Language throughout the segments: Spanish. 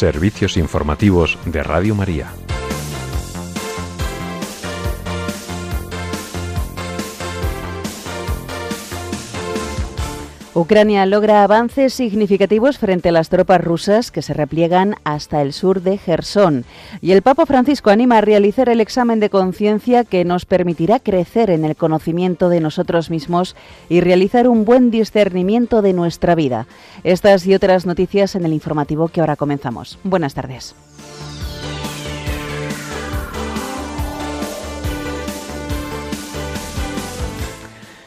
Servicios informativos de Radio María. Ucrania logra avances significativos frente a las tropas rusas que se repliegan hasta el sur de Gerson. Y el Papa Francisco anima a realizar el examen de conciencia que nos permitirá crecer en el conocimiento de nosotros mismos y realizar un buen discernimiento de nuestra vida. Estas y otras noticias en el informativo que ahora comenzamos. Buenas tardes.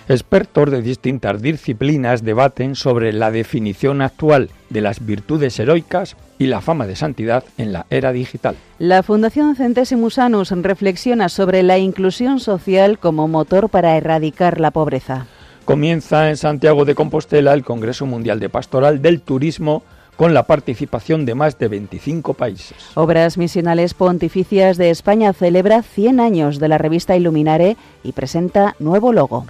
Expertos de distintas disciplinas debaten sobre la definición actual de las virtudes heroicas y la fama de santidad en la era digital. La Fundación Centesimus Annus reflexiona sobre la inclusión social como motor para erradicar la pobreza. Comienza en Santiago de Compostela el Congreso Mundial de Pastoral del Turismo con la participación de más de 25 países. Obras Misionales Pontificias de España celebra 100 años de la revista Iluminare y presenta nuevo logo.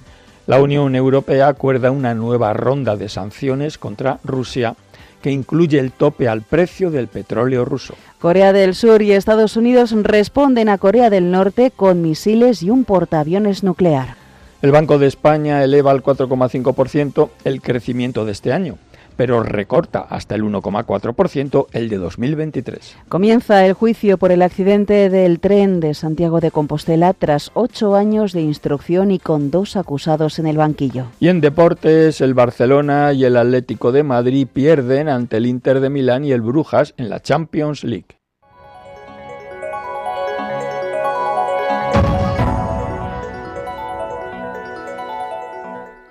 La Unión Europea acuerda una nueva ronda de sanciones contra Rusia que incluye el tope al precio del petróleo ruso. Corea del Sur y Estados Unidos responden a Corea del Norte con misiles y un portaaviones nuclear. El Banco de España eleva al 4,5% el crecimiento de este año pero recorta hasta el 1,4% el de 2023. Comienza el juicio por el accidente del tren de Santiago de Compostela tras ocho años de instrucción y con dos acusados en el banquillo. Y en deportes, el Barcelona y el Atlético de Madrid pierden ante el Inter de Milán y el Brujas en la Champions League.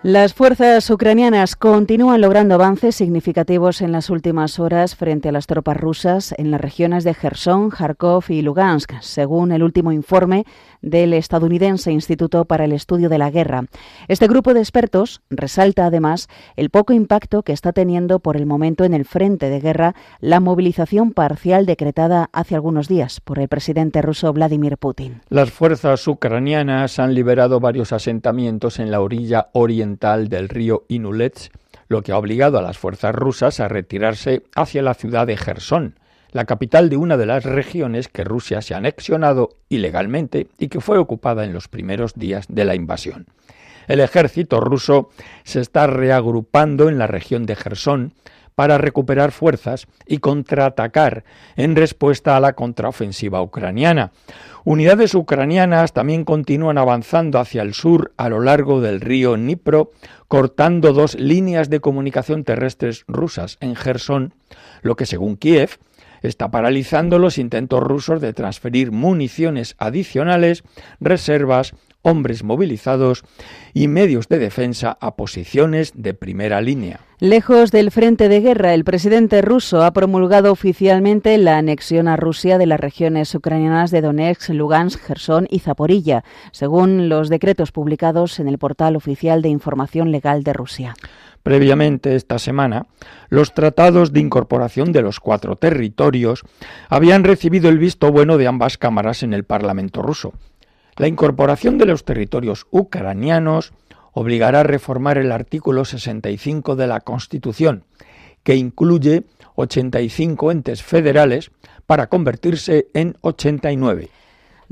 Las fuerzas ucranianas continúan logrando avances significativos en las últimas horas frente a las tropas rusas en las regiones de Gerson, Kharkov y Lugansk, según el último informe del estadounidense Instituto para el Estudio de la Guerra. Este grupo de expertos resalta además el poco impacto que está teniendo por el momento en el frente de guerra la movilización parcial decretada hace algunos días por el presidente ruso Vladimir Putin. Las fuerzas ucranianas han liberado varios asentamientos en la orilla oriental del río Inulets, lo que ha obligado a las fuerzas rusas a retirarse hacia la ciudad de Gerson, la capital de una de las regiones que Rusia se ha anexionado ilegalmente y que fue ocupada en los primeros días de la invasión. El ejército ruso se está reagrupando en la región de Gerson para recuperar fuerzas y contraatacar en respuesta a la contraofensiva ucraniana. Unidades ucranianas también continúan avanzando hacia el sur a lo largo del río Dnipro, cortando dos líneas de comunicación terrestres rusas en Gerson, lo que según Kiev está paralizando los intentos rusos de transferir municiones adicionales, reservas hombres movilizados y medios de defensa a posiciones de primera línea. Lejos del frente de guerra, el presidente ruso ha promulgado oficialmente la anexión a Rusia de las regiones ucranianas de Donetsk, Lugansk, Gerson y Zaporilla, según los decretos publicados en el portal oficial de información legal de Rusia. Previamente esta semana, los tratados de incorporación de los cuatro territorios habían recibido el visto bueno de ambas cámaras en el Parlamento ruso la incorporación de los territorios ucranianos obligará a reformar el artículo 65 de la Constitución, que incluye 85 entes federales para convertirse en 89.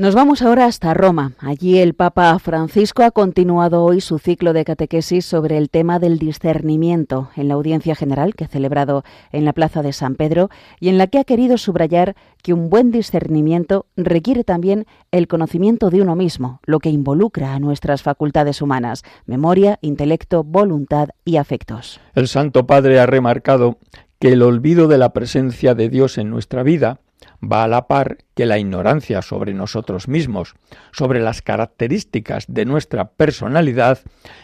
Nos vamos ahora hasta Roma. Allí el Papa Francisco ha continuado hoy su ciclo de catequesis sobre el tema del discernimiento en la audiencia general que ha celebrado en la Plaza de San Pedro y en la que ha querido subrayar que un buen discernimiento requiere también el conocimiento de uno mismo, lo que involucra a nuestras facultades humanas, memoria, intelecto, voluntad y afectos. El Santo Padre ha remarcado que el olvido de la presencia de Dios en nuestra vida va a la par que la ignorancia sobre nosotros mismos, sobre las características de nuestra personalidad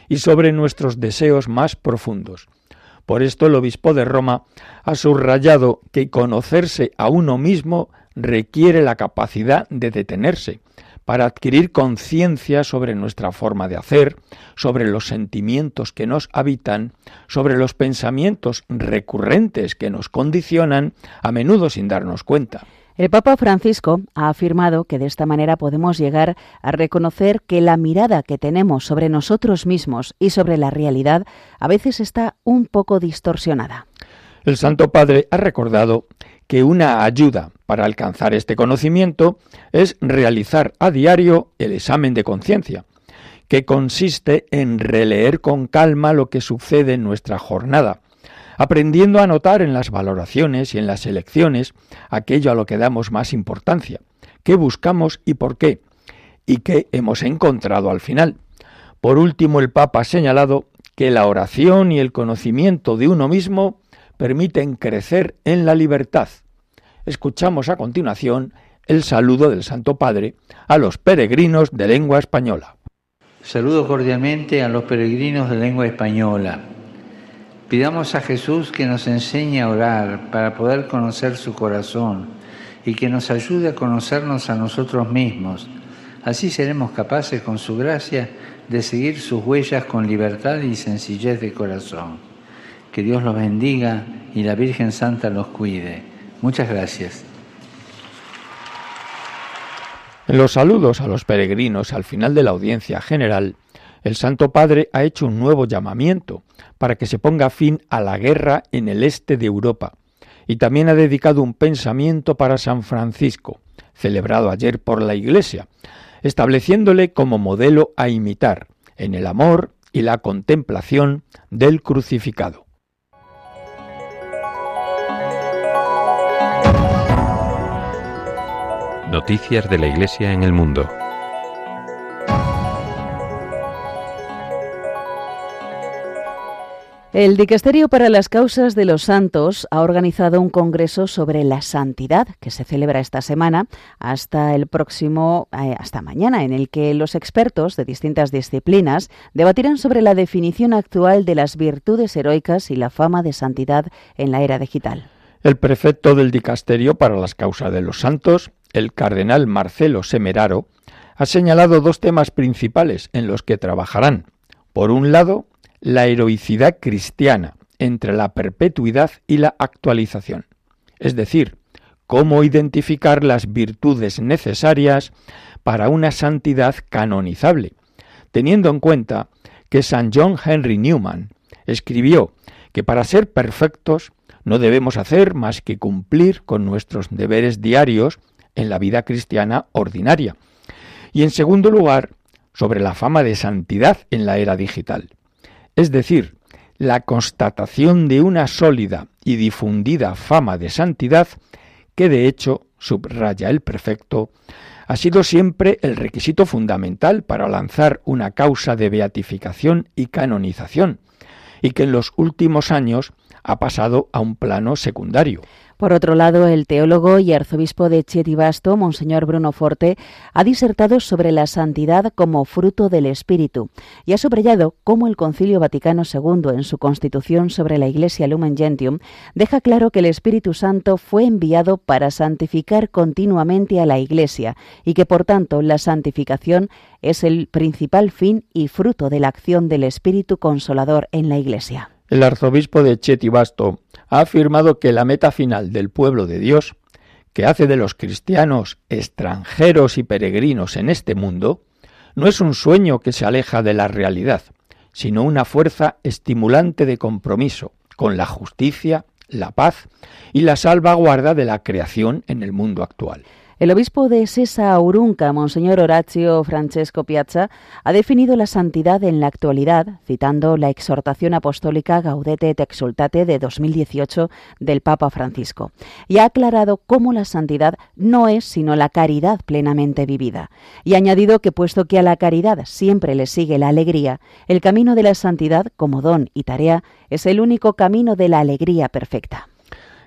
y sobre nuestros deseos más profundos. Por esto el obispo de Roma ha subrayado que conocerse a uno mismo requiere la capacidad de detenerse, para adquirir conciencia sobre nuestra forma de hacer, sobre los sentimientos que nos habitan, sobre los pensamientos recurrentes que nos condicionan, a menudo sin darnos cuenta. El Papa Francisco ha afirmado que de esta manera podemos llegar a reconocer que la mirada que tenemos sobre nosotros mismos y sobre la realidad a veces está un poco distorsionada. El Santo Padre ha recordado que una ayuda para alcanzar este conocimiento es realizar a diario el examen de conciencia, que consiste en releer con calma lo que sucede en nuestra jornada, aprendiendo a notar en las valoraciones y en las elecciones aquello a lo que damos más importancia, qué buscamos y por qué, y qué hemos encontrado al final. Por último, el Papa ha señalado que la oración y el conocimiento de uno mismo permiten crecer en la libertad. Escuchamos a continuación el saludo del Santo Padre a los peregrinos de lengua española. Saludo cordialmente a los peregrinos de lengua española. Pidamos a Jesús que nos enseñe a orar para poder conocer su corazón y que nos ayude a conocernos a nosotros mismos. Así seremos capaces, con su gracia, de seguir sus huellas con libertad y sencillez de corazón. Que Dios los bendiga y la Virgen Santa los cuide. Muchas gracias. Los saludos a los peregrinos al final de la audiencia general, el Santo Padre ha hecho un nuevo llamamiento para que se ponga fin a la guerra en el este de Europa y también ha dedicado un pensamiento para San Francisco, celebrado ayer por la Iglesia, estableciéndole como modelo a imitar en el amor y la contemplación del crucificado. Noticias de la Iglesia en el mundo. El Dicasterio para las Causas de los Santos ha organizado un congreso sobre la santidad que se celebra esta semana hasta el próximo, eh, hasta mañana, en el que los expertos de distintas disciplinas debatirán sobre la definición actual de las virtudes heroicas y la fama de santidad en la era digital. El prefecto del Dicasterio para las Causas de los Santos, el cardenal Marcelo Semeraro, ha señalado dos temas principales en los que trabajarán. Por un lado, la heroicidad cristiana entre la perpetuidad y la actualización, es decir, cómo identificar las virtudes necesarias para una santidad canonizable, teniendo en cuenta que San John Henry Newman escribió que para ser perfectos no debemos hacer más que cumplir con nuestros deberes diarios en la vida cristiana ordinaria. Y en segundo lugar, sobre la fama de santidad en la era digital es decir, la constatación de una sólida y difundida fama de santidad que de hecho, subraya el prefecto, ha sido siempre el requisito fundamental para lanzar una causa de beatificación y canonización, y que en los últimos años ha pasado a un plano secundario. Por otro lado, el teólogo y arzobispo de Chietibasto, Monseñor Bruno Forte, ha disertado sobre la santidad como fruto del Espíritu y ha subrayado cómo el Concilio Vaticano II, en su Constitución sobre la Iglesia Lumen Gentium, deja claro que el Espíritu Santo fue enviado para santificar continuamente a la Iglesia y que, por tanto, la santificación es el principal fin y fruto de la acción del Espíritu Consolador en la Iglesia. El arzobispo de Chetibasto ha afirmado que la meta final del pueblo de Dios, que hace de los cristianos extranjeros y peregrinos en este mundo, no es un sueño que se aleja de la realidad, sino una fuerza estimulante de compromiso con la justicia, la paz y la salvaguarda de la creación en el mundo actual. El obispo de Sesa Urunca, Monseñor Horacio Francesco Piazza, ha definido la santidad en la actualidad, citando la exhortación apostólica Gaudete et Exultate de 2018 del Papa Francisco, y ha aclarado cómo la santidad no es sino la caridad plenamente vivida, y ha añadido que puesto que a la caridad siempre le sigue la alegría, el camino de la santidad como don y tarea es el único camino de la alegría perfecta.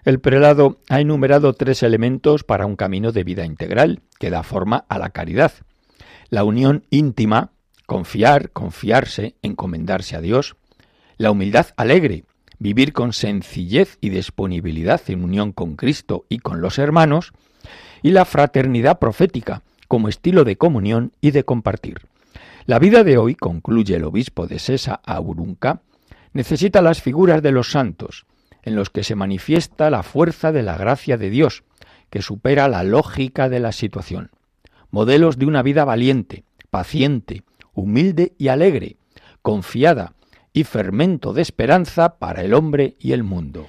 El prelado ha enumerado tres elementos para un camino de vida integral que da forma a la caridad. La unión íntima, confiar, confiarse, encomendarse a Dios. La humildad alegre, vivir con sencillez y disponibilidad en unión con Cristo y con los hermanos. Y la fraternidad profética, como estilo de comunión y de compartir. La vida de hoy, concluye el obispo de Sesa Aurunca, necesita las figuras de los santos, en los que se manifiesta la fuerza de la gracia de Dios, que supera la lógica de la situación. Modelos de una vida valiente, paciente, humilde y alegre, confiada y fermento de esperanza para el hombre y el mundo.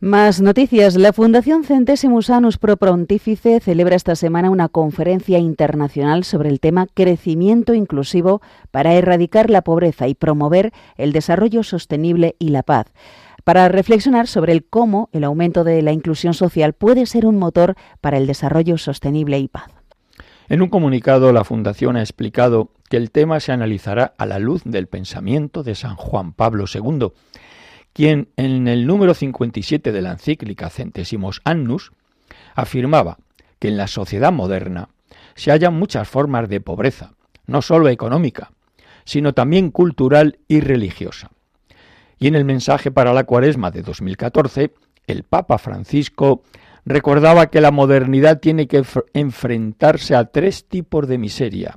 Más noticias. La Fundación Centesimus Annus Pro Pontifice celebra esta semana una conferencia internacional sobre el tema crecimiento inclusivo para erradicar la pobreza y promover el desarrollo sostenible y la paz para reflexionar sobre el cómo el aumento de la inclusión social puede ser un motor para el desarrollo sostenible y paz. En un comunicado, la Fundación ha explicado que el tema se analizará a la luz del pensamiento de San Juan Pablo II quien en el número 57 de la encíclica Centésimos Annus afirmaba que en la sociedad moderna se hallan muchas formas de pobreza, no sólo económica, sino también cultural y religiosa. Y en el mensaje para la cuaresma de 2014, el Papa Francisco recordaba que la modernidad tiene que enfrentarse a tres tipos de miseria,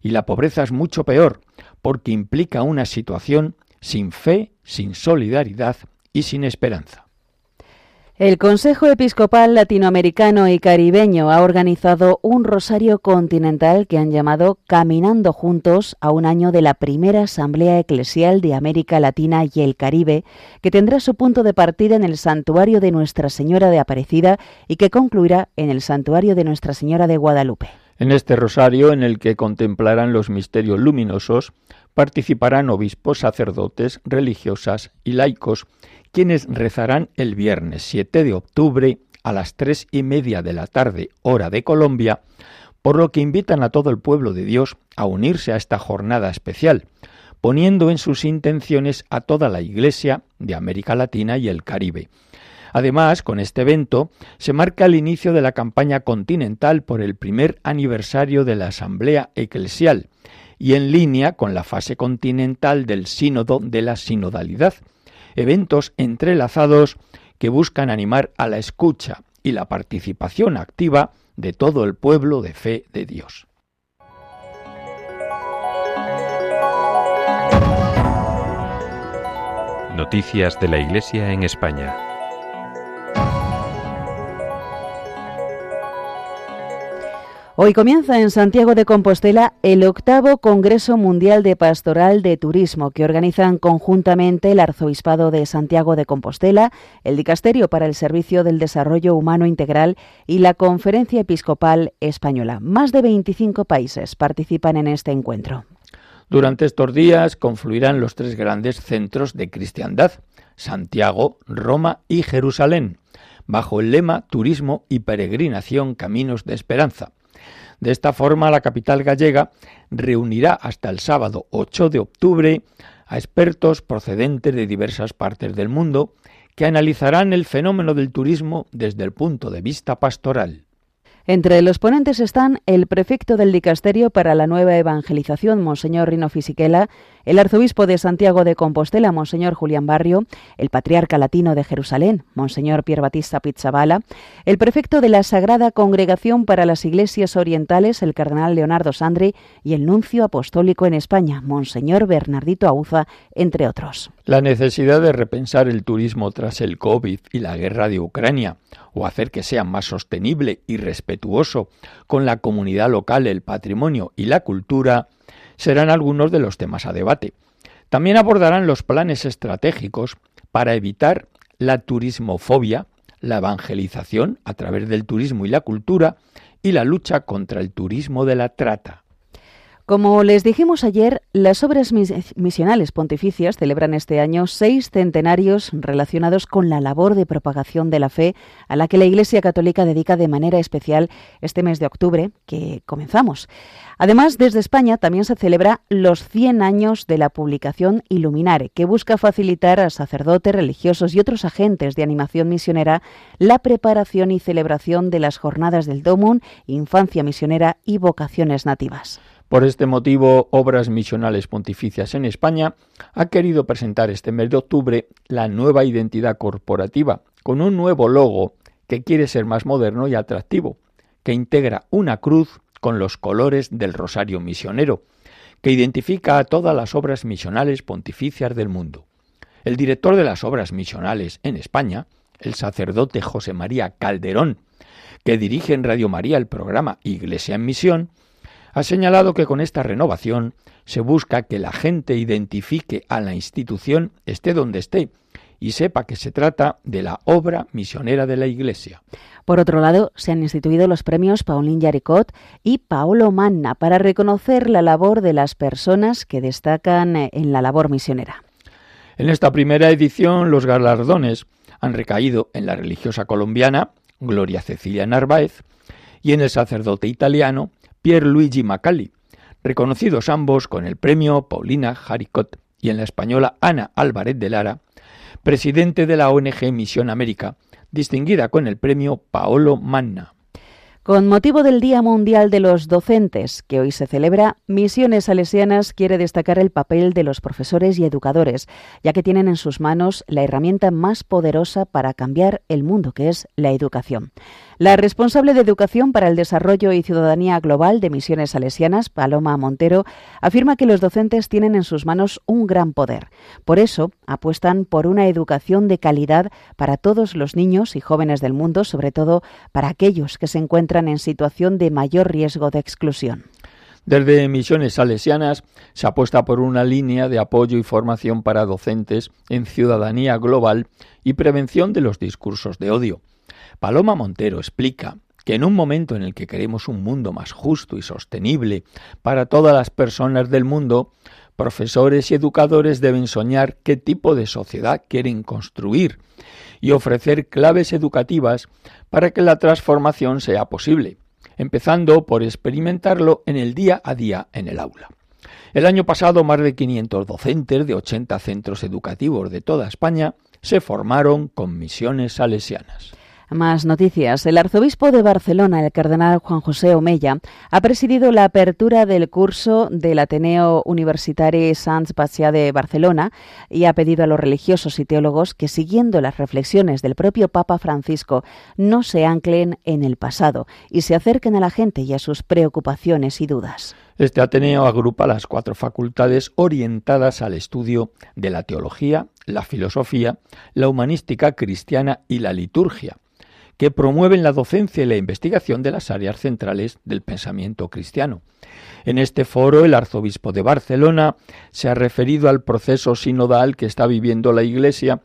y la pobreza es mucho peor, porque implica una situación sin fe, sin solidaridad y sin esperanza. El Consejo Episcopal Latinoamericano y Caribeño ha organizado un rosario continental que han llamado Caminando Juntos a un año de la primera Asamblea Eclesial de América Latina y el Caribe, que tendrá su punto de partida en el Santuario de Nuestra Señora de Aparecida y que concluirá en el Santuario de Nuestra Señora de Guadalupe. En este rosario, en el que contemplarán los misterios luminosos, participarán obispos, sacerdotes, religiosas y laicos, quienes rezarán el viernes 7 de octubre a las tres y media de la tarde, hora de Colombia, por lo que invitan a todo el pueblo de Dios a unirse a esta jornada especial, poniendo en sus intenciones a toda la Iglesia de América Latina y el Caribe. Además, con este evento se marca el inicio de la campaña continental por el primer aniversario de la Asamblea Eclesial, y en línea con la fase continental del Sínodo de la Sinodalidad, eventos entrelazados que buscan animar a la escucha y la participación activa de todo el pueblo de fe de Dios. Noticias de la Iglesia en España. Hoy comienza en Santiago de Compostela el octavo Congreso Mundial de Pastoral de Turismo que organizan conjuntamente el Arzobispado de Santiago de Compostela, el Dicasterio para el Servicio del Desarrollo Humano Integral y la Conferencia Episcopal Española. Más de 25 países participan en este encuentro. Durante estos días confluirán los tres grandes centros de cristiandad, Santiago, Roma y Jerusalén, bajo el lema Turismo y Peregrinación Caminos de Esperanza de esta forma, la capital gallega reunirá hasta el sábado 8 de octubre a expertos procedentes de diversas partes del mundo que analizarán el fenómeno del turismo desde el punto de vista pastoral. Entre los ponentes están el prefecto del Dicasterio para la Nueva Evangelización, Monseñor Rino Fisichella, el arzobispo de Santiago de Compostela, Monseñor Julián Barrio, el patriarca latino de Jerusalén, Monseñor Pier Batista Pizzabala, el prefecto de la Sagrada Congregación para las Iglesias Orientales, el cardenal Leonardo Sandri, y el nuncio apostólico en España, Monseñor Bernardito Auza, entre otros. La necesidad de repensar el turismo tras el COVID y la guerra de Ucrania, o hacer que sea más sostenible y con la comunidad local, el patrimonio y la cultura, serán algunos de los temas a debate. También abordarán los planes estratégicos para evitar la turismofobia, la evangelización a través del turismo y la cultura y la lucha contra el turismo de la trata. Como les dijimos ayer, las obras misionales pontificias celebran este año seis centenarios relacionados con la labor de propagación de la fe a la que la Iglesia Católica dedica de manera especial este mes de octubre que comenzamos. Además, desde España también se celebra los 100 años de la publicación Iluminare, que busca facilitar a sacerdotes, religiosos y otros agentes de animación misionera la preparación y celebración de las jornadas del Domun, infancia misionera y vocaciones nativas. Por este motivo, Obras Misionales Pontificias en España ha querido presentar este mes de octubre la nueva identidad corporativa, con un nuevo logo que quiere ser más moderno y atractivo, que integra una cruz con los colores del Rosario Misionero, que identifica a todas las obras misionales pontificias del mundo. El director de las obras misionales en España, el sacerdote José María Calderón, que dirige en Radio María el programa Iglesia en Misión, ha señalado que con esta renovación se busca que la gente identifique a la institución esté donde esté y sepa que se trata de la obra misionera de la Iglesia. Por otro lado, se han instituido los premios Pauline Yaricot y Paolo Manna para reconocer la labor de las personas que destacan en la labor misionera. En esta primera edición, los galardones han recaído en la religiosa colombiana Gloria Cecilia Narváez y en el sacerdote italiano Pierluigi Macali, reconocidos ambos con el premio Paulina Jaricot y en la española Ana Álvarez de Lara, presidente de la ONG Misión América, distinguida con el premio Paolo Manna. Con motivo del Día Mundial de los Docentes, que hoy se celebra, Misiones Salesianas quiere destacar el papel de los profesores y educadores, ya que tienen en sus manos la herramienta más poderosa para cambiar el mundo, que es la educación. La responsable de Educación para el Desarrollo y Ciudadanía Global de Misiones Salesianas, Paloma Montero, afirma que los docentes tienen en sus manos un gran poder. Por eso, apuestan por una educación de calidad para todos los niños y jóvenes del mundo, sobre todo para aquellos que se encuentran en situación de mayor riesgo de exclusión. Desde Misiones Salesianas se apuesta por una línea de apoyo y formación para docentes en ciudadanía global y prevención de los discursos de odio. Paloma Montero explica que en un momento en el que queremos un mundo más justo y sostenible para todas las personas del mundo, profesores y educadores deben soñar qué tipo de sociedad quieren construir y ofrecer claves educativas para que la transformación sea posible, empezando por experimentarlo en el día a día en el aula. El año pasado, más de 500 docentes de 80 centros educativos de toda España se formaron con misiones salesianas. Más noticias. El arzobispo de Barcelona, el cardenal Juan José Omeya, ha presidido la apertura del curso del Ateneo Universitari Sants Pacià de Barcelona y ha pedido a los religiosos y teólogos que, siguiendo las reflexiones del propio Papa Francisco, no se anclen en el pasado y se acerquen a la gente y a sus preocupaciones y dudas. Este Ateneo agrupa las cuatro facultades orientadas al estudio de la teología, la filosofía, la humanística cristiana y la liturgia que promueven la docencia y la investigación de las áreas centrales del pensamiento cristiano. En este foro, el arzobispo de Barcelona se ha referido al proceso sinodal que está viviendo la Iglesia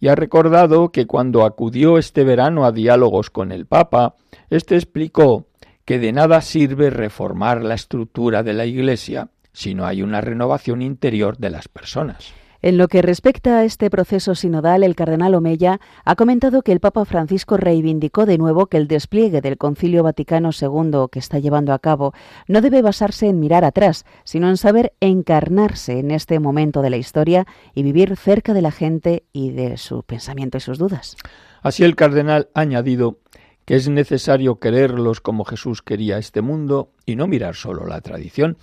y ha recordado que cuando acudió este verano a diálogos con el Papa, éste explicó que de nada sirve reformar la estructura de la Iglesia si no hay una renovación interior de las personas. En lo que respecta a este proceso sinodal, el cardenal Omeya ha comentado que el Papa Francisco reivindicó de nuevo que el despliegue del Concilio Vaticano II que está llevando a cabo no debe basarse en mirar atrás, sino en saber encarnarse en este momento de la historia y vivir cerca de la gente y de su pensamiento y sus dudas. Así el cardenal ha añadido que es necesario quererlos como Jesús quería este mundo y no mirar solo la tradición,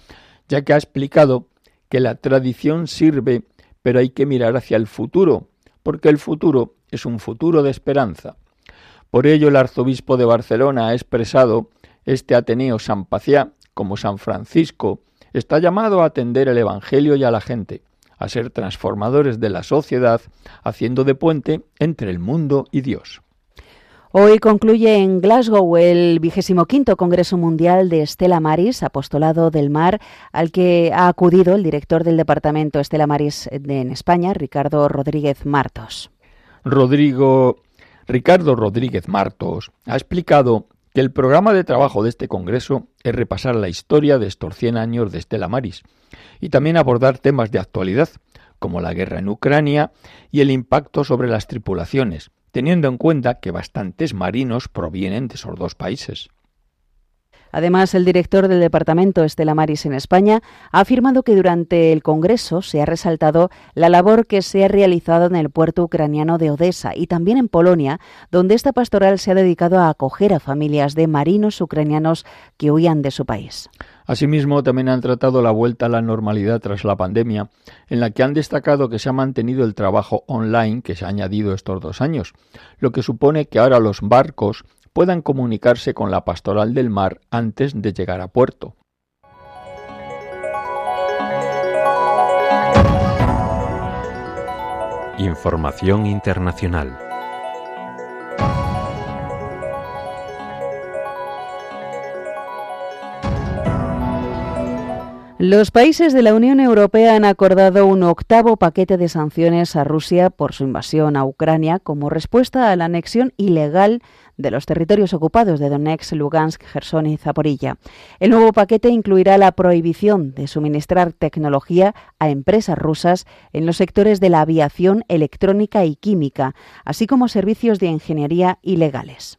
ya que ha explicado que la tradición sirve pero hay que mirar hacia el futuro, porque el futuro es un futuro de esperanza. Por ello el arzobispo de Barcelona ha expresado este Ateneo San Paciá como San Francisco está llamado a atender el Evangelio y a la gente, a ser transformadores de la sociedad, haciendo de puente entre el mundo y Dios. Hoy concluye en Glasgow el quinto Congreso Mundial de Estela Maris, Apostolado del Mar, al que ha acudido el director del Departamento Estela Maris en España, Ricardo Rodríguez Martos. Rodrigo Ricardo Rodríguez Martos ha explicado que el programa de trabajo de este Congreso es repasar la historia de estos 100 años de Estela Maris y también abordar temas de actualidad, como la guerra en Ucrania y el impacto sobre las tripulaciones, teniendo en cuenta que bastantes marinos provienen de esos dos países. Además, el director del Departamento Estela Maris en España ha afirmado que durante el Congreso se ha resaltado la labor que se ha realizado en el puerto ucraniano de Odessa y también en Polonia, donde esta pastoral se ha dedicado a acoger a familias de marinos ucranianos que huían de su país. Asimismo, también han tratado la vuelta a la normalidad tras la pandemia, en la que han destacado que se ha mantenido el trabajo online que se ha añadido estos dos años, lo que supone que ahora los barcos puedan comunicarse con la pastoral del mar antes de llegar a puerto. Información internacional. Los países de la Unión Europea han acordado un octavo paquete de sanciones a Rusia por su invasión a Ucrania como respuesta a la anexión ilegal de los territorios ocupados de Donetsk, Lugansk, Gerson y Zaporilla. El nuevo paquete incluirá la prohibición de suministrar tecnología a empresas rusas en los sectores de la aviación, electrónica y química, así como servicios de ingeniería ilegales.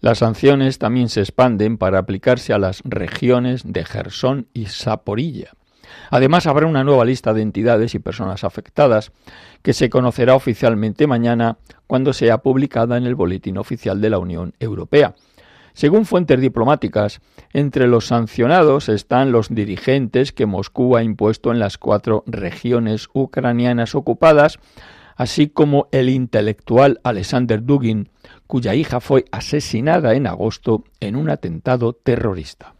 Las sanciones también se expanden para aplicarse a las regiones de Gerson y Saporilla. Además, habrá una nueva lista de entidades y personas afectadas que se conocerá oficialmente mañana cuando sea publicada en el Boletín Oficial de la Unión Europea. Según fuentes diplomáticas, entre los sancionados están los dirigentes que Moscú ha impuesto en las cuatro regiones ucranianas ocupadas, así como el intelectual Alexander Dugin, cuya hija fue asesinada en agosto en un atentado terrorista.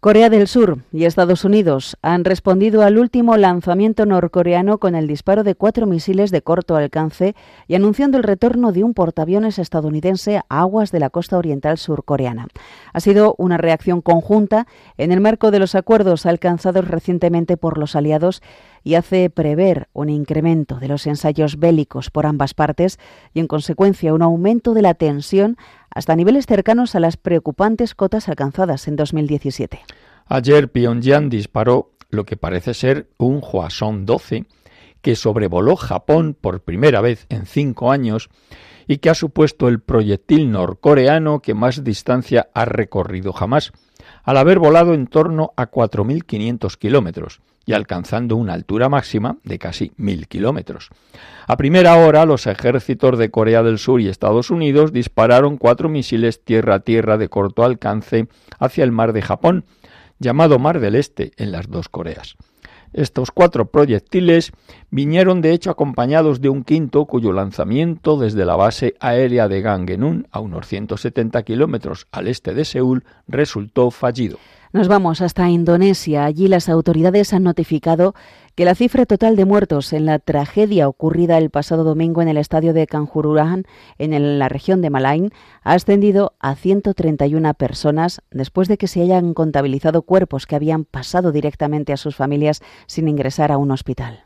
Corea del Sur y Estados Unidos han respondido al último lanzamiento norcoreano con el disparo de cuatro misiles de corto alcance y anunciando el retorno de un portaaviones estadounidense a aguas de la costa oriental surcoreana. Ha sido una reacción conjunta en el marco de los acuerdos alcanzados recientemente por los aliados y hace prever un incremento de los ensayos bélicos por ambas partes y, en consecuencia, un aumento de la tensión hasta niveles cercanos a las preocupantes cotas alcanzadas en 2017. Ayer Pyongyang disparó lo que parece ser un Hwasong 12 que sobrevoló Japón por primera vez en cinco años y que ha supuesto el proyectil norcoreano que más distancia ha recorrido jamás, al haber volado en torno a 4.500 kilómetros, y alcanzando una altura máxima de casi mil kilómetros. A primera hora, los ejércitos de Corea del Sur y Estados Unidos dispararon cuatro misiles tierra-tierra de corto alcance hacia el mar de Japón, llamado Mar del Este en las dos Coreas. Estos cuatro proyectiles vinieron de hecho acompañados de un quinto cuyo lanzamiento desde la base aérea de Gangenun, a unos 170 kilómetros al este de Seúl, resultó fallido. Nos vamos hasta Indonesia. Allí las autoridades han notificado que la cifra total de muertos en la tragedia ocurrida el pasado domingo en el estadio de Kanjuruhan, en la región de Malain, ha ascendido a 131 personas después de que se hayan contabilizado cuerpos que habían pasado directamente a sus familias sin ingresar a un hospital.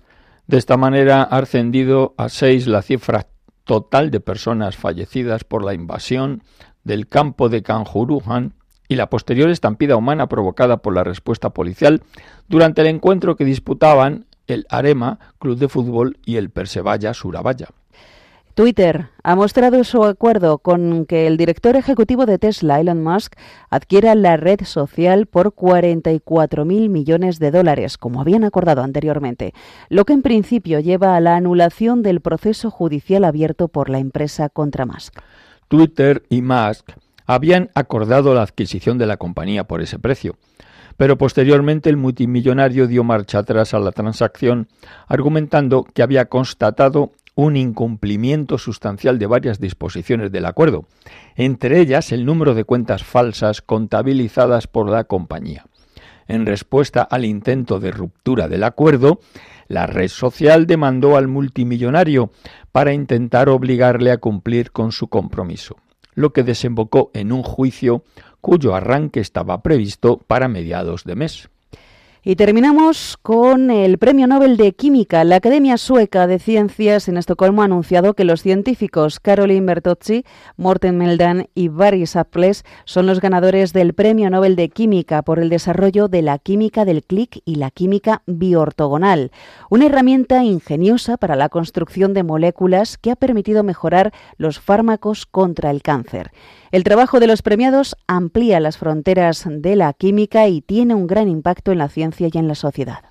De esta manera ha ascendido a seis la cifra total de personas fallecidas por la invasión del campo de Kanjuruhan y la posterior estampida humana provocada por la respuesta policial durante el encuentro que disputaban el Arema, Club de Fútbol, y el Persevalla Surabaya. Twitter ha mostrado su acuerdo con que el director ejecutivo de Tesla, Elon Musk, adquiera la red social por 44.000 millones de dólares, como habían acordado anteriormente, lo que en principio lleva a la anulación del proceso judicial abierto por la empresa contra Musk. Twitter y Musk habían acordado la adquisición de la compañía por ese precio, pero posteriormente el multimillonario dio marcha atrás a la transacción, argumentando que había constatado un incumplimiento sustancial de varias disposiciones del acuerdo, entre ellas el número de cuentas falsas contabilizadas por la compañía. En respuesta al intento de ruptura del acuerdo, la red social demandó al multimillonario para intentar obligarle a cumplir con su compromiso lo que desembocó en un juicio cuyo arranque estaba previsto para mediados de mes. Y terminamos con el Premio Nobel de Química. La Academia Sueca de Ciencias en Estocolmo ha anunciado que los científicos Caroline Bertozzi, Morten Meldan y Barry Saples son los ganadores del Premio Nobel de Química por el desarrollo de la química del clic y la química biortogonal, una herramienta ingeniosa para la construcción de moléculas que ha permitido mejorar los fármacos contra el cáncer. El trabajo de los premiados amplía las fronteras de la química y tiene un gran impacto en la ciencia y en la sociedad.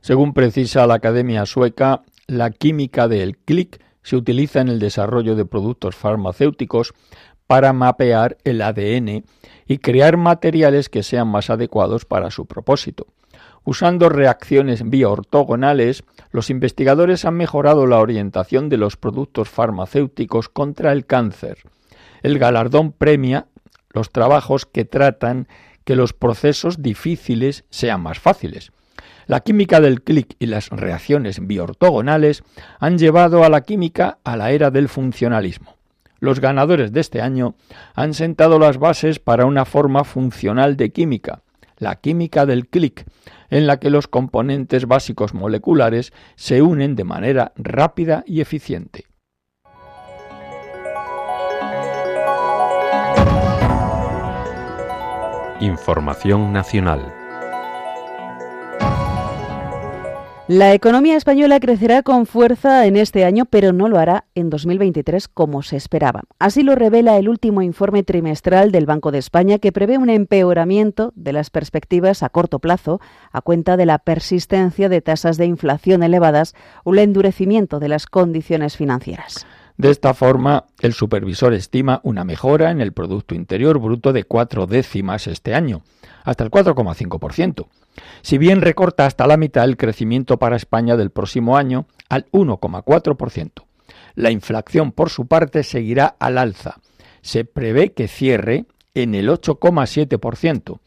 Según precisa la Academia Sueca, la química del clic se utiliza en el desarrollo de productos farmacéuticos para mapear el ADN y crear materiales que sean más adecuados para su propósito. Usando reacciones bioortogonales, los investigadores han mejorado la orientación de los productos farmacéuticos contra el cáncer el galardón premia los trabajos que tratan que los procesos difíciles sean más fáciles. La química del clic y las reacciones biortogonales han llevado a la química a la era del funcionalismo. Los ganadores de este año han sentado las bases para una forma funcional de química, la química del clic, en la que los componentes básicos moleculares se unen de manera rápida y eficiente. Información nacional. La economía española crecerá con fuerza en este año, pero no lo hará en 2023 como se esperaba. Así lo revela el último informe trimestral del Banco de España, que prevé un empeoramiento de las perspectivas a corto plazo a cuenta de la persistencia de tasas de inflación elevadas o el endurecimiento de las condiciones financieras. De esta forma, el supervisor estima una mejora en el Producto Interior Bruto de cuatro décimas este año, hasta el 4,5%. Si bien recorta hasta la mitad el crecimiento para España del próximo año al 1,4%. La inflación, por su parte, seguirá al alza. Se prevé que cierre en el 8,7%,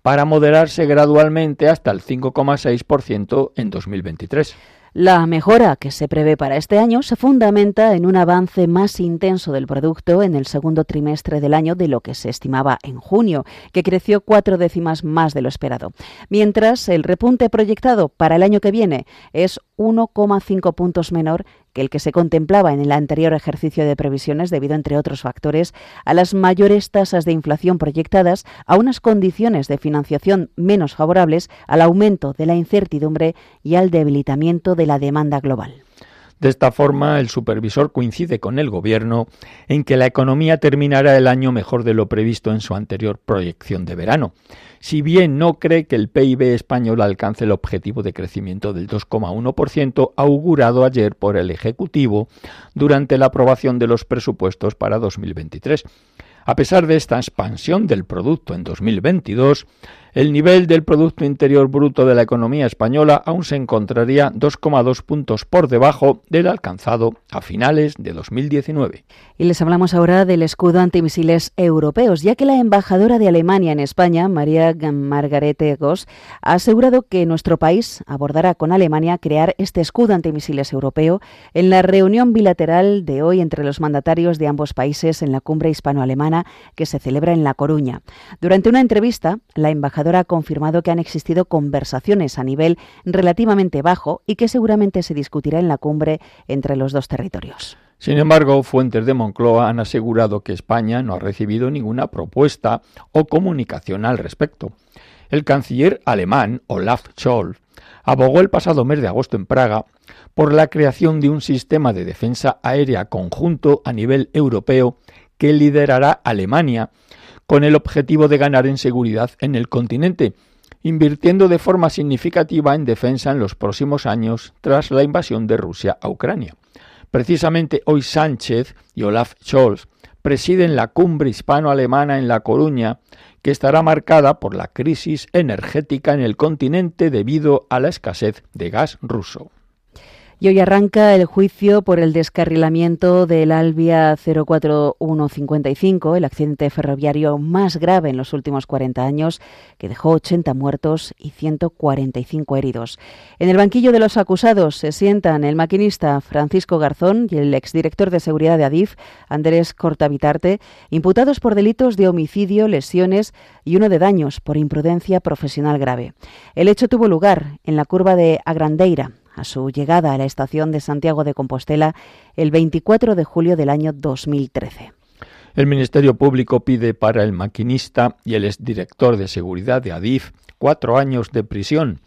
para moderarse gradualmente hasta el 5,6% en 2023. La mejora que se prevé para este año se fundamenta en un avance más intenso del producto en el segundo trimestre del año de lo que se estimaba en junio, que creció cuatro décimas más de lo esperado. Mientras el repunte proyectado para el año que viene es 1,5 puntos menor que el que se contemplaba en el anterior ejercicio de previsiones debido, entre otros factores, a las mayores tasas de inflación proyectadas, a unas condiciones de financiación menos favorables, al aumento de la incertidumbre y al debilitamiento de la demanda global. De esta forma, el supervisor coincide con el Gobierno en que la economía terminará el año mejor de lo previsto en su anterior proyección de verano, si bien no cree que el PIB español alcance el objetivo de crecimiento del 2,1% augurado ayer por el Ejecutivo durante la aprobación de los presupuestos para 2023. A pesar de esta expansión del producto en 2022, el nivel del Producto Interior Bruto de la economía española aún se encontraría 2,2 puntos por debajo del alcanzado a finales de 2019. Y les hablamos ahora del escudo antimisiles europeos, ya que la embajadora de Alemania en España, María Margarete Goss, ha asegurado que nuestro país abordará con Alemania crear este escudo antimisiles europeo en la reunión bilateral de hoy entre los mandatarios de ambos países en la cumbre hispano-alemana que se celebra en La Coruña. Durante una entrevista, la embajadora ha confirmado que han existido conversaciones a nivel relativamente bajo y que seguramente se discutirá en la cumbre entre los dos territorios. Sin embargo, fuentes de Moncloa han asegurado que España no ha recibido ninguna propuesta o comunicación al respecto. El canciller alemán Olaf Scholz abogó el pasado mes de agosto en Praga por la creación de un sistema de defensa aérea conjunto a nivel europeo que liderará Alemania con el objetivo de ganar en seguridad en el continente, invirtiendo de forma significativa en defensa en los próximos años tras la invasión de Rusia a Ucrania. Precisamente hoy Sánchez y Olaf Scholz presiden la cumbre hispano-alemana en La Coruña, que estará marcada por la crisis energética en el continente debido a la escasez de gas ruso. Y hoy arranca el juicio por el descarrilamiento del Albia 04155, el accidente ferroviario más grave en los últimos 40 años, que dejó 80 muertos y 145 heridos. En el banquillo de los acusados se sientan el maquinista Francisco Garzón y el exdirector de seguridad de Adif, Andrés Cortavitarte, imputados por delitos de homicidio, lesiones y uno de daños por imprudencia profesional grave. El hecho tuvo lugar en la curva de Agrandeira, a su llegada a la estación de Santiago de Compostela el 24 de julio del año 2013. El Ministerio Público pide para el maquinista y el exdirector de seguridad de Adif cuatro años de prisión,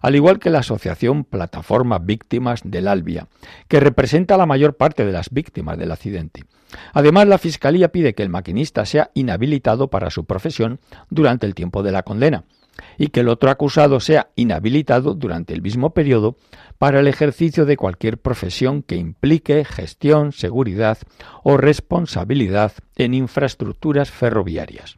al igual que la asociación Plataforma Víctimas del Albia, que representa la mayor parte de las víctimas del accidente. Además, la Fiscalía pide que el maquinista sea inhabilitado para su profesión durante el tiempo de la condena y que el otro acusado sea inhabilitado durante el mismo periodo para el ejercicio de cualquier profesión que implique gestión, seguridad o responsabilidad en infraestructuras ferroviarias.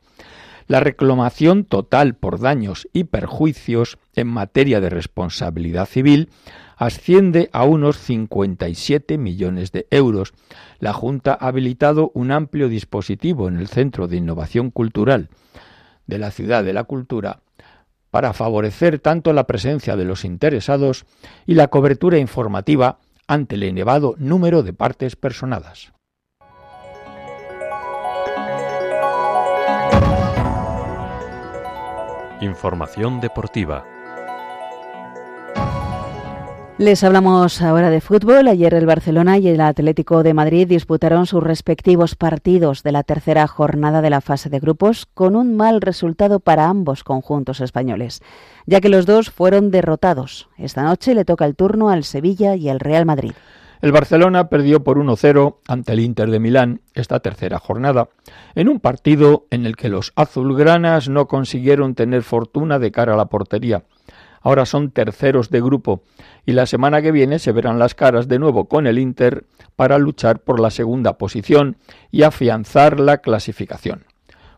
La reclamación total por daños y perjuicios en materia de responsabilidad civil asciende a unos 57 millones de euros. La Junta ha habilitado un amplio dispositivo en el Centro de Innovación Cultural de la Ciudad de la Cultura para favorecer tanto la presencia de los interesados y la cobertura informativa ante el elevado número de partes personadas. Información deportiva. Les hablamos ahora de fútbol. Ayer el Barcelona y el Atlético de Madrid disputaron sus respectivos partidos de la tercera jornada de la fase de grupos con un mal resultado para ambos conjuntos españoles, ya que los dos fueron derrotados. Esta noche le toca el turno al Sevilla y al Real Madrid. El Barcelona perdió por 1-0 ante el Inter de Milán esta tercera jornada, en un partido en el que los azulgranas no consiguieron tener fortuna de cara a la portería. Ahora son terceros de grupo y la semana que viene se verán las caras de nuevo con el Inter para luchar por la segunda posición y afianzar la clasificación.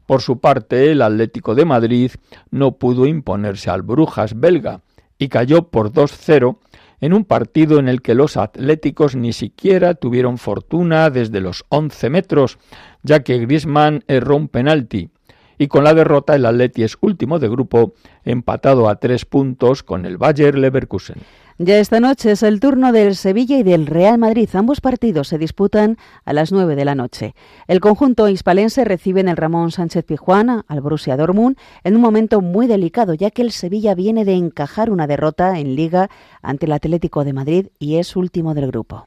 Por su parte, el Atlético de Madrid no pudo imponerse al Brujas belga y cayó por 2-0 en un partido en el que los atléticos ni siquiera tuvieron fortuna desde los 11 metros, ya que Griezmann erró un penalti. Y con la derrota el Atleti es último de grupo, empatado a tres puntos con el Bayer Leverkusen. Ya esta noche es el turno del Sevilla y del Real Madrid. Ambos partidos se disputan a las 9 de la noche. El conjunto hispalense recibe en el Ramón Sánchez Pijuana al Borussia Dortmund en un momento muy delicado, ya que el Sevilla viene de encajar una derrota en Liga ante el Atlético de Madrid y es último del grupo.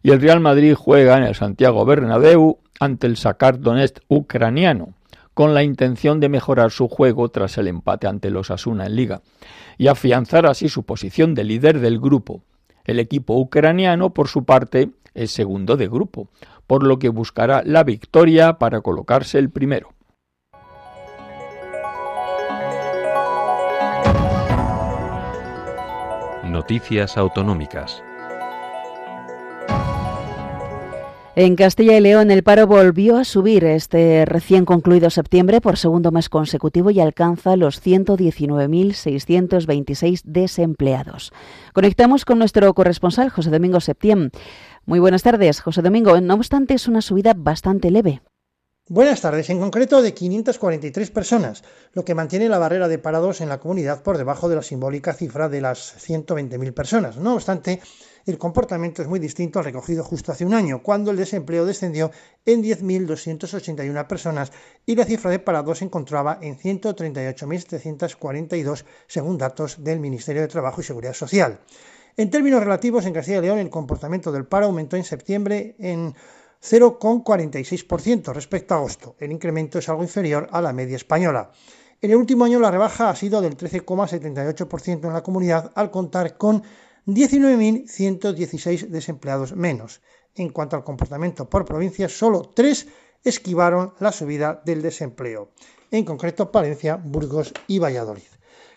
Y el Real Madrid juega en el Santiago Bernabéu ante el Sakar Donetsk ucraniano con la intención de mejorar su juego tras el empate ante los Asuna en Liga y afianzar así su posición de líder del grupo. El equipo ucraniano, por su parte, es segundo de grupo, por lo que buscará la victoria para colocarse el primero. Noticias autonómicas. En Castilla y León el paro volvió a subir este recién concluido septiembre por segundo mes consecutivo y alcanza los 119.626 desempleados. Conectamos con nuestro corresponsal José Domingo Septién. Muy buenas tardes, José Domingo. No obstante, es una subida bastante leve. Buenas tardes, en concreto de 543 personas, lo que mantiene la barrera de parados en la comunidad por debajo de la simbólica cifra de las 120.000 personas. No obstante, el comportamiento es muy distinto al recogido justo hace un año, cuando el desempleo descendió en 10.281 personas y la cifra de parados se encontraba en 138.742 según datos del Ministerio de Trabajo y Seguridad Social. En términos relativos, en Castilla y León el comportamiento del paro aumentó en septiembre en 0,46% respecto a agosto. El incremento es algo inferior a la media española. En el último año la rebaja ha sido del 13,78% en la comunidad al contar con 19.116 desempleados menos. En cuanto al comportamiento por provincias, solo tres esquivaron la subida del desempleo, en concreto Palencia, Burgos y Valladolid.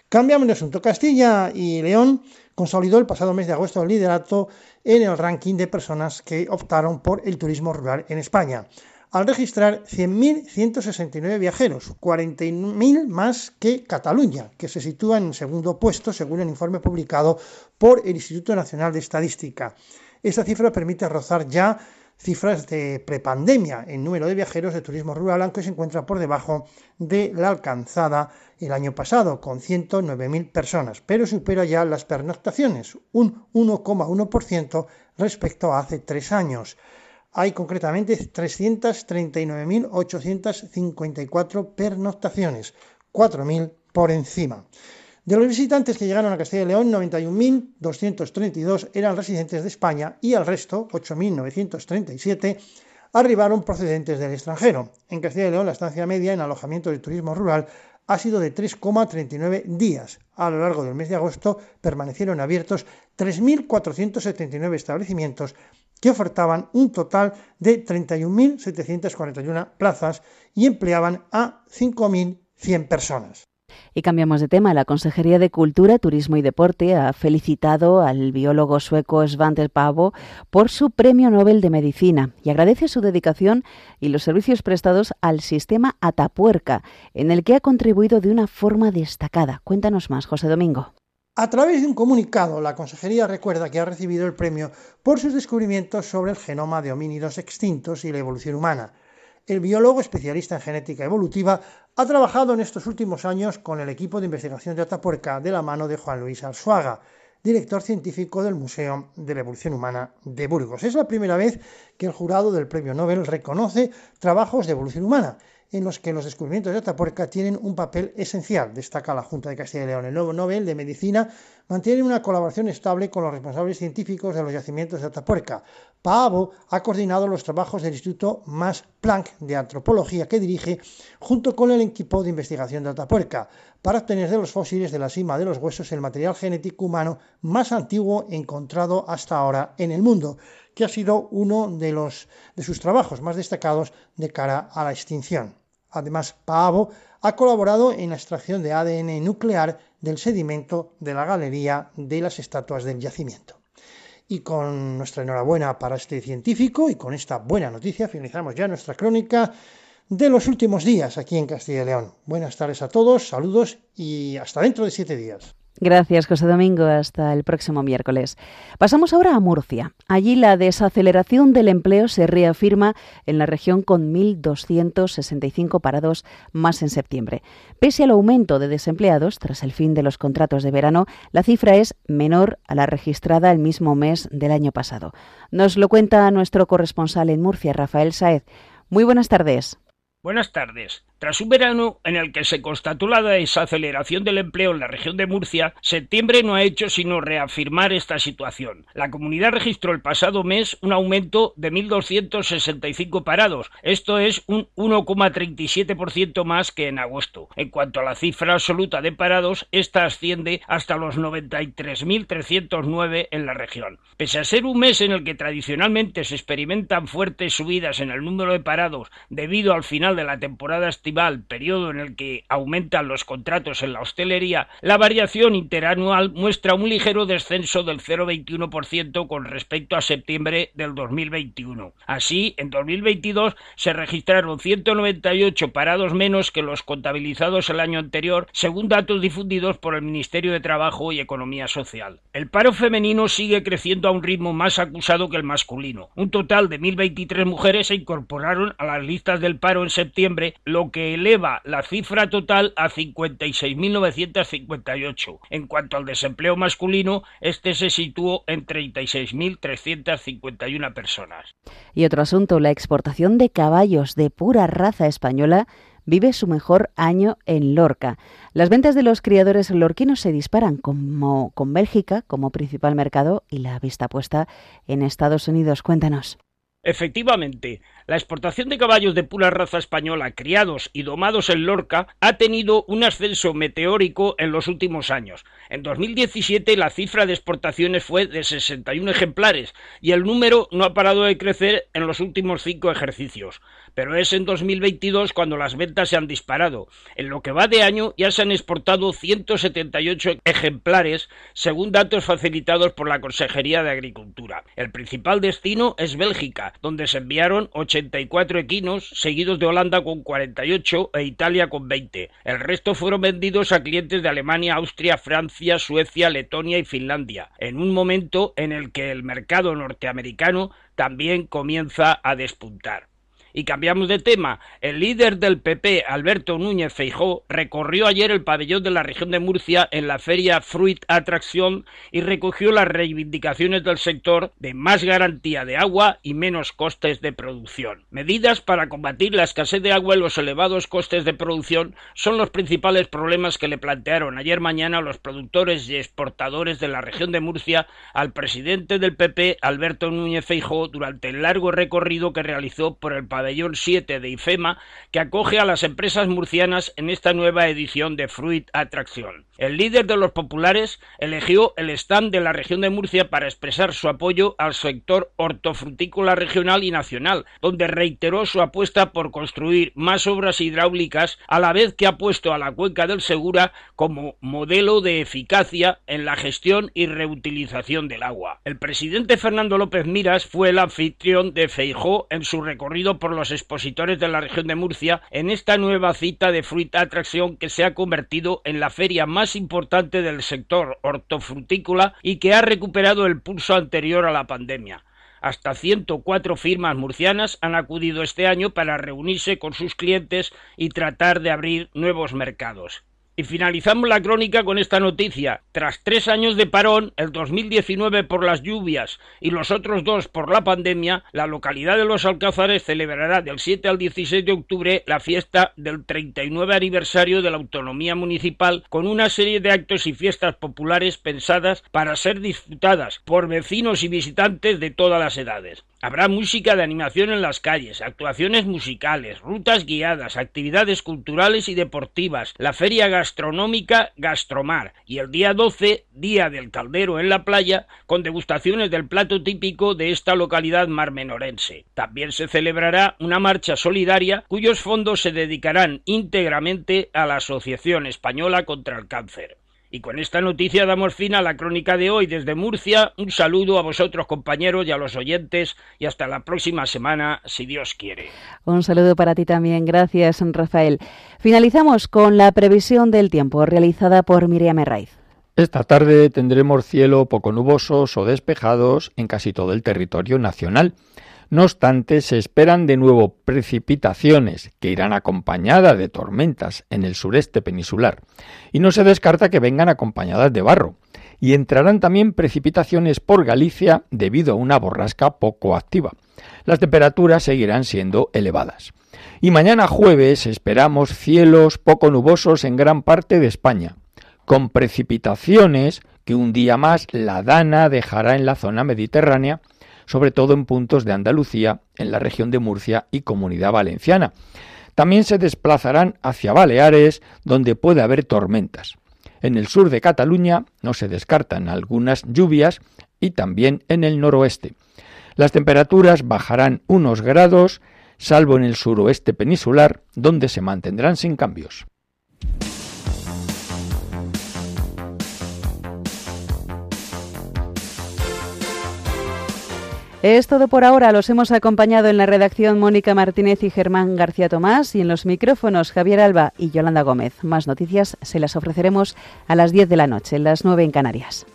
Cambiamos de asunto. Castilla y León consolidó el pasado mes de agosto el liderato en el ranking de personas que optaron por el turismo rural en España al registrar 100.169 viajeros, 40.000 más que Cataluña, que se sitúa en segundo puesto según el informe publicado por el Instituto Nacional de Estadística. Esta cifra permite rozar ya cifras de prepandemia en número de viajeros de turismo rural, aunque se encuentra por debajo de la alcanzada el año pasado, con 109.000 personas, pero supera ya las pernoctaciones, un 1,1% respecto a hace tres años hay concretamente 339.854 pernoctaciones, 4.000 por encima. De los visitantes que llegaron a Castilla y León, 91.232 eran residentes de España y el resto, 8.937, arribaron procedentes del extranjero. En Castilla y León, la estancia media en alojamiento de turismo rural ha sido de 3,39 días. A lo largo del mes de agosto permanecieron abiertos 3.479 establecimientos que ofertaban un total de 31.741 plazas y empleaban a 5.100 personas. Y cambiamos de tema. La Consejería de Cultura, Turismo y Deporte ha felicitado al biólogo sueco Svante Pavo por su Premio Nobel de Medicina y agradece su dedicación y los servicios prestados al sistema Atapuerca, en el que ha contribuido de una forma destacada. Cuéntanos más, José Domingo. A través de un comunicado, la Consejería recuerda que ha recibido el premio por sus descubrimientos sobre el genoma de homínidos extintos y la evolución humana. El biólogo especialista en genética evolutiva ha trabajado en estos últimos años con el equipo de investigación de Atapuerca de la mano de Juan Luis Arzuaga, director científico del Museo de la Evolución Humana de Burgos. Es la primera vez que el jurado del Premio Nobel reconoce trabajos de evolución humana en los que los descubrimientos de Atapuerca tienen un papel esencial, destaca la Junta de Castilla y León. El nuevo Nobel de Medicina mantiene una colaboración estable con los responsables científicos de los yacimientos de Atapuerca. Paavo ha coordinado los trabajos del Instituto Max Planck de Antropología que dirige junto con el equipo de investigación de Atapuerca para obtener de los fósiles de la cima de los huesos el material genético humano más antiguo encontrado hasta ahora en el mundo que ha sido uno de, los, de sus trabajos más destacados de cara a la extinción. Además, Paavo ha colaborado en la extracción de ADN nuclear del sedimento de la galería de las estatuas del yacimiento. Y con nuestra enhorabuena para este científico y con esta buena noticia finalizamos ya nuestra crónica de los últimos días aquí en Castilla y León. Buenas tardes a todos, saludos y hasta dentro de siete días. Gracias, José Domingo. Hasta el próximo miércoles. Pasamos ahora a Murcia. Allí la desaceleración del empleo se reafirma en la región con 1.265 parados más en septiembre. Pese al aumento de desempleados tras el fin de los contratos de verano, la cifra es menor a la registrada el mismo mes del año pasado. Nos lo cuenta nuestro corresponsal en Murcia, Rafael Saez. Muy buenas tardes. Buenas tardes. Tras un verano en el que se constató la desaceleración del empleo en la región de Murcia, septiembre no ha hecho sino reafirmar esta situación. La comunidad registró el pasado mes un aumento de 1.265 parados. Esto es un 1,37% más que en agosto. En cuanto a la cifra absoluta de parados, esta asciende hasta los 93.309 en la región. Pese a ser un mes en el que tradicionalmente se experimentan fuertes subidas en el número de parados debido al final de la temporada estival, periodo en el que aumentan los contratos en la hostelería, la variación interanual muestra un ligero descenso del 0,21% con respecto a septiembre del 2021. Así, en 2022 se registraron 198 parados menos que los contabilizados el año anterior, según datos difundidos por el Ministerio de Trabajo y Economía Social. El paro femenino sigue creciendo a un ritmo más acusado que el masculino. Un total de 1.023 mujeres se incorporaron a las listas del paro en septiembre, lo que eleva la cifra total a 56.958. En cuanto al desempleo masculino, este se situó en 36.351 personas. Y otro asunto, la exportación de caballos de pura raza española vive su mejor año en Lorca. Las ventas de los criadores lorquinos se disparan como con Bélgica como principal mercado y la vista puesta en Estados Unidos. Cuéntanos. Efectivamente, la exportación de caballos de pura raza española criados y domados en Lorca ha tenido un ascenso meteórico en los últimos años. En 2017 la cifra de exportaciones fue de 61 ejemplares y el número no ha parado de crecer en los últimos cinco ejercicios pero es en 2022 cuando las ventas se han disparado. En lo que va de año ya se han exportado 178 ejemplares, según datos facilitados por la Consejería de Agricultura. El principal destino es Bélgica, donde se enviaron 84 equinos, seguidos de Holanda con 48 e Italia con 20. El resto fueron vendidos a clientes de Alemania, Austria, Francia, Suecia, Letonia y Finlandia, en un momento en el que el mercado norteamericano también comienza a despuntar. Y cambiamos de tema. El líder del PP, Alberto Núñez Feijó, recorrió ayer el pabellón de la región de Murcia en la feria Fruit Atracción y recogió las reivindicaciones del sector de más garantía de agua y menos costes de producción. Medidas para combatir la escasez de agua y los elevados costes de producción son los principales problemas que le plantearon ayer mañana los productores y exportadores de la región de Murcia al presidente del PP, Alberto Núñez Feijó, durante el largo recorrido que realizó por el pabellón pabellón 7 de IFEMA que acoge a las empresas murcianas en esta nueva edición de Fruit Atracción. El líder de los populares eligió el stand de la región de Murcia para expresar su apoyo al sector hortofrutícola regional y nacional, donde reiteró su apuesta por construir más obras hidráulicas a la vez que ha puesto a la cuenca del Segura como modelo de eficacia en la gestión y reutilización del agua. El presidente Fernando López Miras fue el anfitrión de Feijó en su recorrido por los expositores de la región de Murcia en esta nueva cita de Fruit Atracción que se ha convertido en la feria importante del sector hortofrutícola y que ha recuperado el pulso anterior a la pandemia. Hasta 104 firmas murcianas han acudido este año para reunirse con sus clientes y tratar de abrir nuevos mercados. Y finalizamos la crónica con esta noticia. Tras tres años de parón, el 2019 por las lluvias y los otros dos por la pandemia, la localidad de Los Alcázares celebrará del 7 al 16 de octubre la fiesta del 39 aniversario de la autonomía municipal con una serie de actos y fiestas populares pensadas para ser disfrutadas por vecinos y visitantes de todas las edades. Habrá música de animación en las calles, actuaciones musicales, rutas guiadas, actividades culturales y deportivas, la feria gastronómica Gastromar y el día 12, Día del Caldero en la playa, con degustaciones del plato típico de esta localidad marmenorense. También se celebrará una marcha solidaria cuyos fondos se dedicarán íntegramente a la Asociación Española contra el Cáncer. Y con esta noticia damos fin a la crónica de hoy desde Murcia. Un saludo a vosotros compañeros y a los oyentes y hasta la próxima semana, si Dios quiere. Un saludo para ti también. Gracias, Rafael. Finalizamos con la previsión del tiempo realizada por Miriam Herraiz. Esta tarde tendremos cielo poco nubosos o despejados en casi todo el territorio nacional. No obstante, se esperan de nuevo precipitaciones que irán acompañadas de tormentas en el sureste peninsular y no se descarta que vengan acompañadas de barro. Y entrarán también precipitaciones por Galicia debido a una borrasca poco activa. Las temperaturas seguirán siendo elevadas. Y mañana jueves esperamos cielos poco nubosos en gran parte de España, con precipitaciones que un día más la Dana dejará en la zona mediterránea sobre todo en puntos de Andalucía, en la región de Murcia y Comunidad Valenciana. También se desplazarán hacia Baleares, donde puede haber tormentas. En el sur de Cataluña no se descartan algunas lluvias y también en el noroeste. Las temperaturas bajarán unos grados, salvo en el suroeste peninsular, donde se mantendrán sin cambios. Es todo por ahora. Los hemos acompañado en la redacción Mónica Martínez y Germán García Tomás y en los micrófonos Javier Alba y Yolanda Gómez. Más noticias se las ofreceremos a las 10 de la noche, las 9 en Canarias.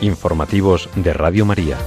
Informativos de Radio María.